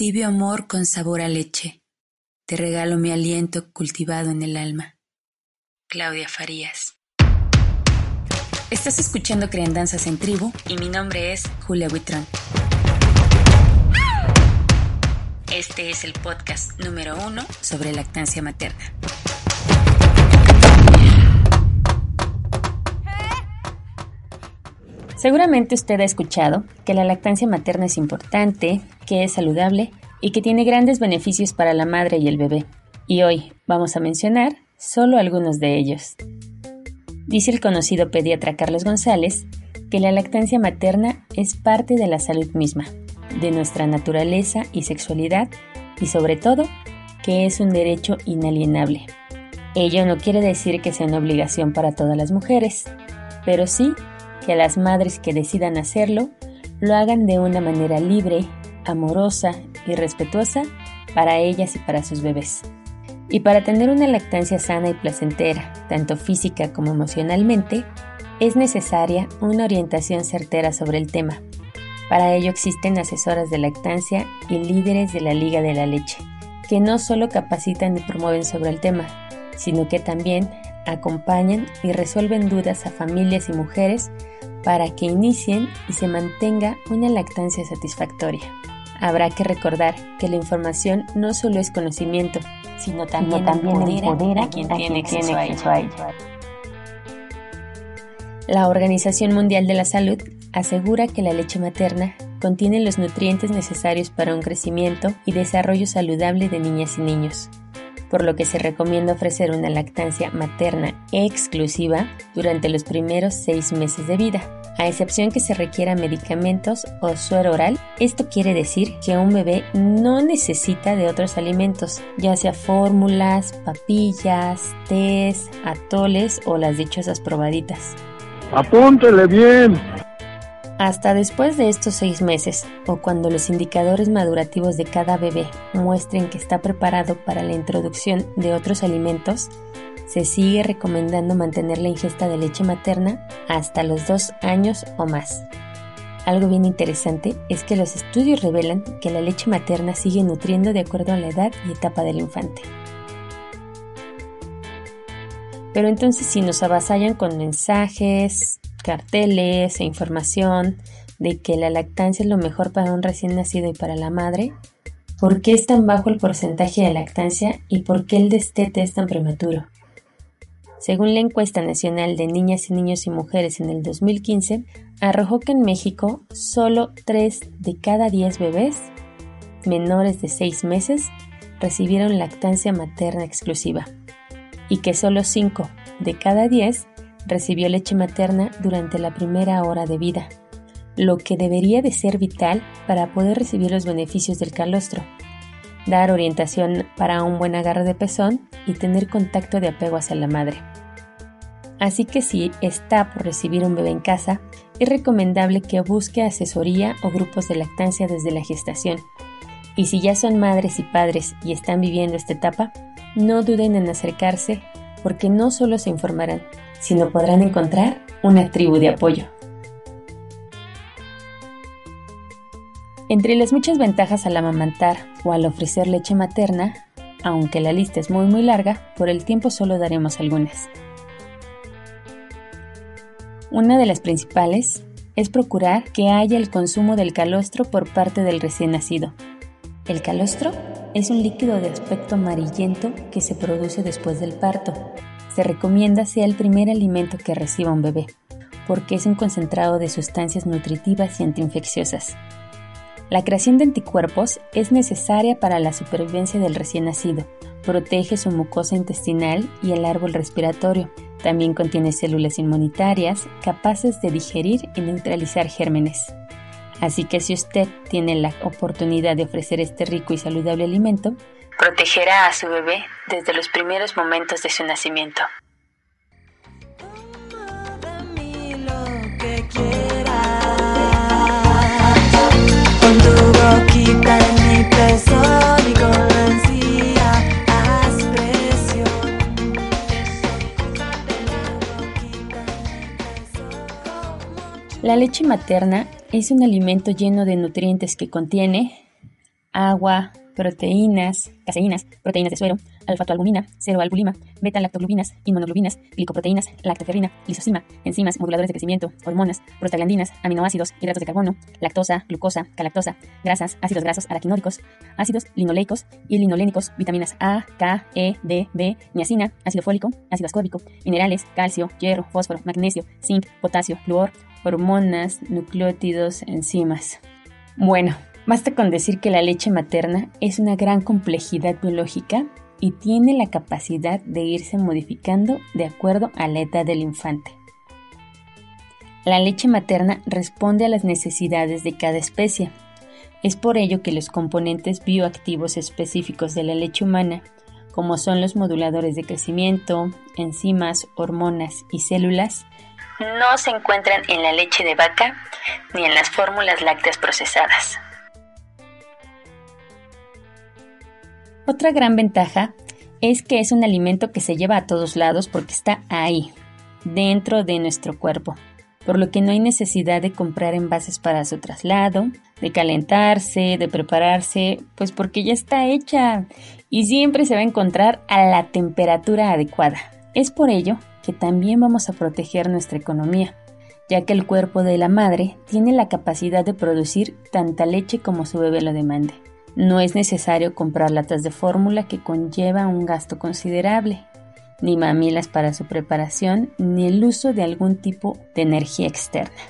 Tibio amor con sabor a leche. Te regalo mi aliento cultivado en el alma. Claudia Farías. Estás escuchando Criandanzas en Tribu y mi nombre es Julia Huitrón. Este es el podcast número uno sobre lactancia materna. Seguramente usted ha escuchado que la lactancia materna es importante, que es saludable y que tiene grandes beneficios para la madre y el bebé. Y hoy vamos a mencionar solo algunos de ellos. Dice el conocido pediatra Carlos González que la lactancia materna es parte de la salud misma, de nuestra naturaleza y sexualidad y sobre todo que es un derecho inalienable. Ello no quiere decir que sea una obligación para todas las mujeres, pero sí que las madres que decidan hacerlo lo hagan de una manera libre, amorosa y respetuosa para ellas y para sus bebés. Y para tener una lactancia sana y placentera, tanto física como emocionalmente, es necesaria una orientación certera sobre el tema. Para ello existen asesoras de lactancia y líderes de la Liga de la Leche, que no solo capacitan y promueven sobre el tema, sino que también acompañan y resuelven dudas a familias y mujeres para que inicien y se mantenga una lactancia satisfactoria. Habrá que recordar que la información no solo es conocimiento, sino también, empodera, a quien tiene acceso a ella. La Organización Mundial de la Salud asegura que la leche materna contiene los nutrientes necesarios para un crecimiento y desarrollo saludable de niñas y niños por lo que se recomienda ofrecer una lactancia materna exclusiva durante los primeros seis meses de vida. A excepción que se requieran medicamentos o suero oral, esto quiere decir que un bebé no necesita de otros alimentos, ya sea fórmulas, papillas, tés, atoles o las dichosas probaditas. Apúntele bien. Hasta después de estos seis meses, o cuando los indicadores madurativos de cada bebé muestren que está preparado para la introducción de otros alimentos, se sigue recomendando mantener la ingesta de leche materna hasta los dos años o más. Algo bien interesante es que los estudios revelan que la leche materna sigue nutriendo de acuerdo a la edad y etapa del infante. Pero entonces si nos avasallan con mensajes, carteles e información de que la lactancia es lo mejor para un recién nacido y para la madre, ¿por qué es tan bajo el porcentaje de lactancia y por qué el destete es tan prematuro? Según la encuesta nacional de niñas y niños y mujeres en el 2015, arrojó que en México solo 3 de cada 10 bebés menores de 6 meses recibieron lactancia materna exclusiva y que solo 5 de cada 10 recibió leche materna durante la primera hora de vida, lo que debería de ser vital para poder recibir los beneficios del calostro, dar orientación para un buen agarre de pezón y tener contacto de apego hacia la madre. Así que si está por recibir un bebé en casa, es recomendable que busque asesoría o grupos de lactancia desde la gestación. Y si ya son madres y padres y están viviendo esta etapa, no duden en acercarse porque no solo se informarán, sino podrán encontrar una tribu de apoyo. Entre las muchas ventajas al amamantar o al ofrecer leche materna, aunque la lista es muy muy larga, por el tiempo solo daremos algunas. Una de las principales es procurar que haya el consumo del calostro por parte del recién nacido. El calostro es un líquido de aspecto amarillento que se produce después del parto se recomienda sea el primer alimento que reciba un bebé, porque es un concentrado de sustancias nutritivas y antiinfecciosas. La creación de anticuerpos es necesaria para la supervivencia del recién nacido. Protege su mucosa intestinal y el árbol respiratorio. También contiene células inmunitarias capaces de digerir y neutralizar gérmenes. Así que si usted tiene la oportunidad de ofrecer este rico y saludable alimento, protegerá a su bebé desde los primeros momentos de su nacimiento. La leche materna es un alimento lleno de nutrientes que contiene agua, proteínas, caseínas, proteínas de suero, alfa-albumina, ceroalbulina, beta-lactoglubinas, inmunoglubinas, glicoproteínas, lactoferrina, lisosima, enzimas, moduladores de crecimiento, hormonas, prostaglandinas, aminoácidos, hidratos de carbono, lactosa, glucosa, galactosa, grasas, ácidos grasos araquinódicos, ácidos linoleicos y linolénicos, vitaminas A, K, E, D, B, niacina, ácido fólico, ácido ascórbico, minerales, calcio, hierro, fósforo, magnesio, zinc, potasio, fluor, hormonas, nucleótidos, enzimas. Bueno, Basta con decir que la leche materna es una gran complejidad biológica y tiene la capacidad de irse modificando de acuerdo a la edad del infante. La leche materna responde a las necesidades de cada especie. Es por ello que los componentes bioactivos específicos de la leche humana, como son los moduladores de crecimiento, enzimas, hormonas y células, no se encuentran en la leche de vaca ni en las fórmulas lácteas procesadas. Otra gran ventaja es que es un alimento que se lleva a todos lados porque está ahí, dentro de nuestro cuerpo, por lo que no hay necesidad de comprar envases para su traslado, de calentarse, de prepararse, pues porque ya está hecha y siempre se va a encontrar a la temperatura adecuada. Es por ello que también vamos a proteger nuestra economía, ya que el cuerpo de la madre tiene la capacidad de producir tanta leche como su bebé lo demande. No es necesario comprar latas de fórmula que conlleva un gasto considerable, ni mamilas para su preparación, ni el uso de algún tipo de energía externa.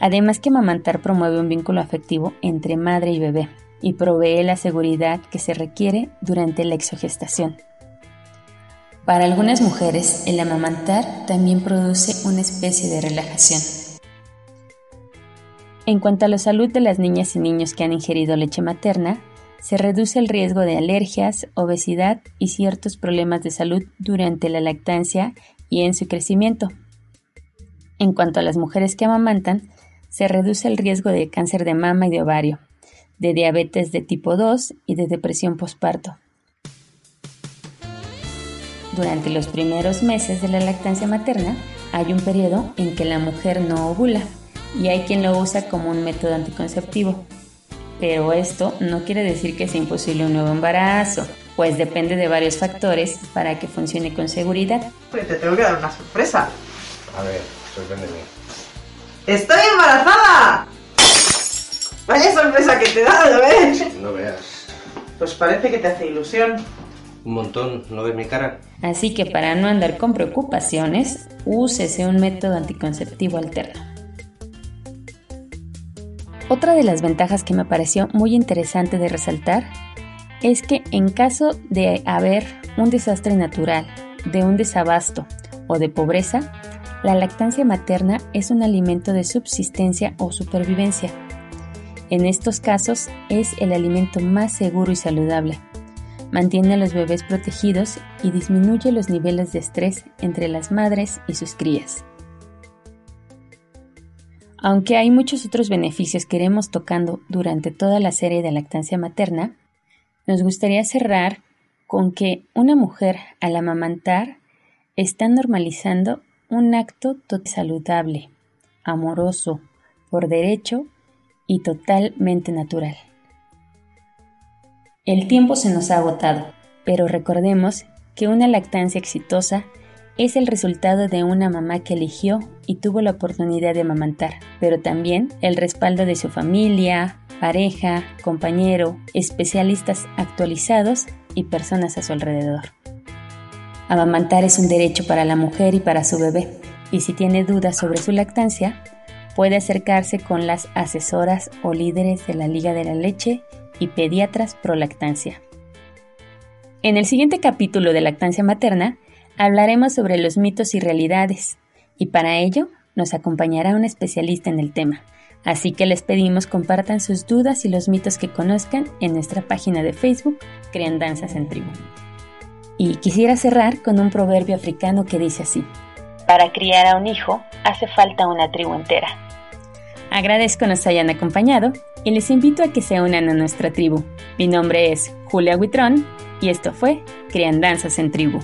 Además que amamantar promueve un vínculo afectivo entre madre y bebé y provee la seguridad que se requiere durante la exogestación. Para algunas mujeres, el amamantar también produce una especie de relajación en cuanto a la salud de las niñas y niños que han ingerido leche materna, se reduce el riesgo de alergias, obesidad y ciertos problemas de salud durante la lactancia y en su crecimiento. En cuanto a las mujeres que amamantan, se reduce el riesgo de cáncer de mama y de ovario, de diabetes de tipo 2 y de depresión postparto. Durante los primeros meses de la lactancia materna hay un periodo en que la mujer no ovula y hay quien lo usa como un método anticonceptivo. Pero esto no quiere decir que sea imposible un nuevo embarazo, pues depende de varios factores para que funcione con seguridad. Pues te tengo que dar una sorpresa. A ver, sorpréndeme. ¡Estoy embarazada! Vaya sorpresa que te he dado, ¿ves? No veas. Pues parece que te hace ilusión. Un montón, ¿no ves mi cara? Así que para no andar con preocupaciones, úsese un método anticonceptivo alterno. Otra de las ventajas que me pareció muy interesante de resaltar es que en caso de haber un desastre natural, de un desabasto o de pobreza, la lactancia materna es un alimento de subsistencia o supervivencia. En estos casos es el alimento más seguro y saludable. Mantiene a los bebés protegidos y disminuye los niveles de estrés entre las madres y sus crías. Aunque hay muchos otros beneficios que iremos tocando durante toda la serie de lactancia materna, nos gustaría cerrar con que una mujer al amamantar está normalizando un acto saludable, amoroso, por derecho y totalmente natural. El tiempo se nos ha agotado, pero recordemos que una lactancia exitosa es el resultado de una mamá que eligió y tuvo la oportunidad de amamantar, pero también el respaldo de su familia, pareja, compañero, especialistas actualizados y personas a su alrededor. Amamantar es un derecho para la mujer y para su bebé, y si tiene dudas sobre su lactancia, puede acercarse con las asesoras o líderes de la Liga de la Leche y pediatras pro lactancia. En el siguiente capítulo de lactancia materna, hablaremos sobre los mitos y realidades, y para ello nos acompañará un especialista en el tema. Así que les pedimos compartan sus dudas y los mitos que conozcan en nuestra página de Facebook Crean Danzas en Tribu. Y quisiera cerrar con un proverbio africano que dice así, Para criar a un hijo hace falta una tribu entera. Agradezco nos hayan acompañado y les invito a que se unan a nuestra tribu. Mi nombre es Julia Huitrón y esto fue Danzas en Tribu.